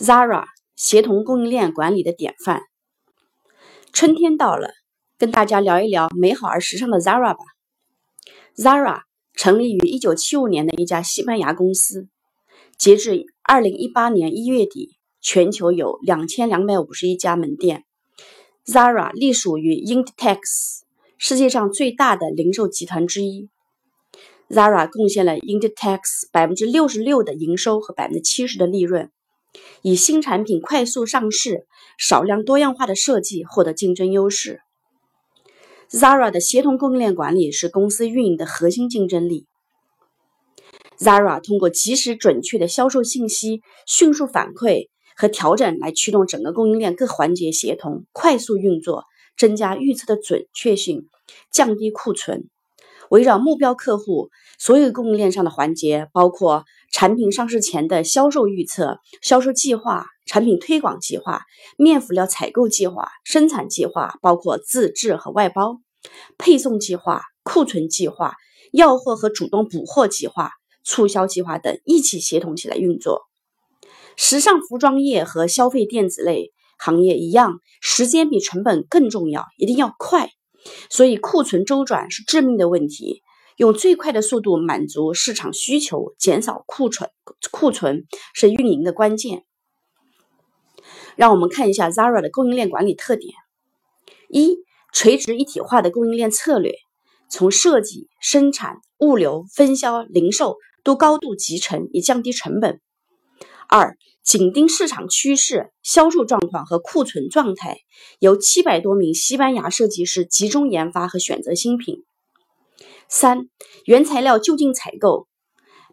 Zara 协同供应链管理的典范。春天到了，跟大家聊一聊美好而时尚的 Zara 吧。Zara 成立于1975年的一家西班牙公司，截至2018年1月底，全球有2251家门店。Zara 隶属于 Inditex，世界上最大的零售集团之一。Zara 贡献了 Inditex 百分之六十六的营收和百分之七十的利润，以新产品快速上市、少量多样化的设计获得竞争优势。Zara 的协同供应链管理是公司运营的核心竞争力。Zara 通过及时准确的销售信息、迅速反馈和调整来驱动整个供应链各环节协同、快速运作，增加预测的准确性，降低库存。围绕目标客户，所有供应链上的环节，包括产品上市前的销售预测、销售计划。产品推广计划、面辅料采购计划、生产计划，包括自制和外包；配送计划、库存计划、要货和主动补货计划、促销计划等一起协同起来运作。时尚服装业和消费电子类行业一样，时间比成本更重要，一定要快。所以库存周转是致命的问题，用最快的速度满足市场需求，减少库存，库存是运营的关键。让我们看一下 Zara 的供应链管理特点：一、垂直一体化的供应链策略，从设计、生产、物流、分销、零售都高度集成，以降低成本；二、紧盯市场趋势、销售状况和库存状态，由七百多名西班牙设计师集中研发和选择新品；三、原材料就近采购，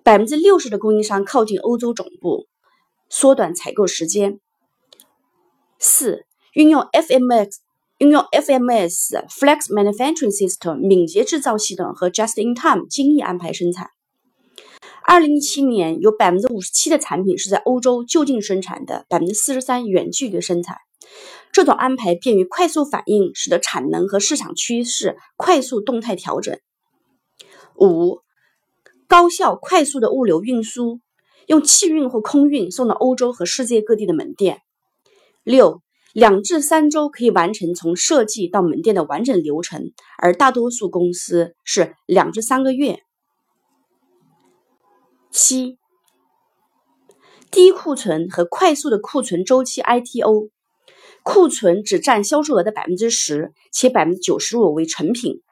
百分之六十的供应商靠近欧洲总部，缩短采购时间。四、运用 FMS 运用 FMS Flex Manufacturing System 敏捷制造系统和 Just in Time 精益安排生产。二零一七年有百分之五十七的产品是在欧洲就近生产的，百分之四十三远距离生产。这种安排便于快速反应，使得产能和市场趋势快速动态调整。五、高效快速的物流运输，用气运或空运送到欧洲和世界各地的门店。六两至三周可以完成从设计到门店的完整流程，而大多数公司是两至三个月。七低库存和快速的库存周期 ITO，库存只占销售额的百分之十，且百分之九十五为成品。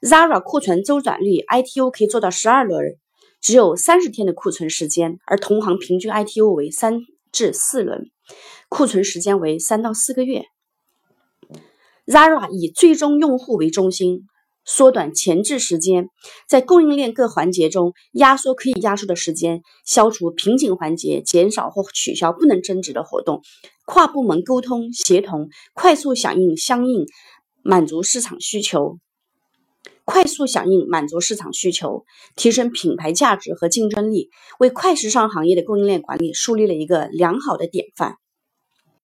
Zara 库存周转率 ITO 可以做到十二轮，只有三十天的库存时间，而同行平均 ITO 为三至四轮。库存时间为三到四个月。Zara 以最终用户为中心，缩短前置时间，在供应链各环节中压缩可以压缩的时间，消除瓶颈环节，减少或取消不能增值的活动，跨部门沟通协同，快速响应相应满足市场需求，快速响应满足市场需求，提升品牌价值和竞争力，为快时尚行业的供应链管理树立了一个良好的典范。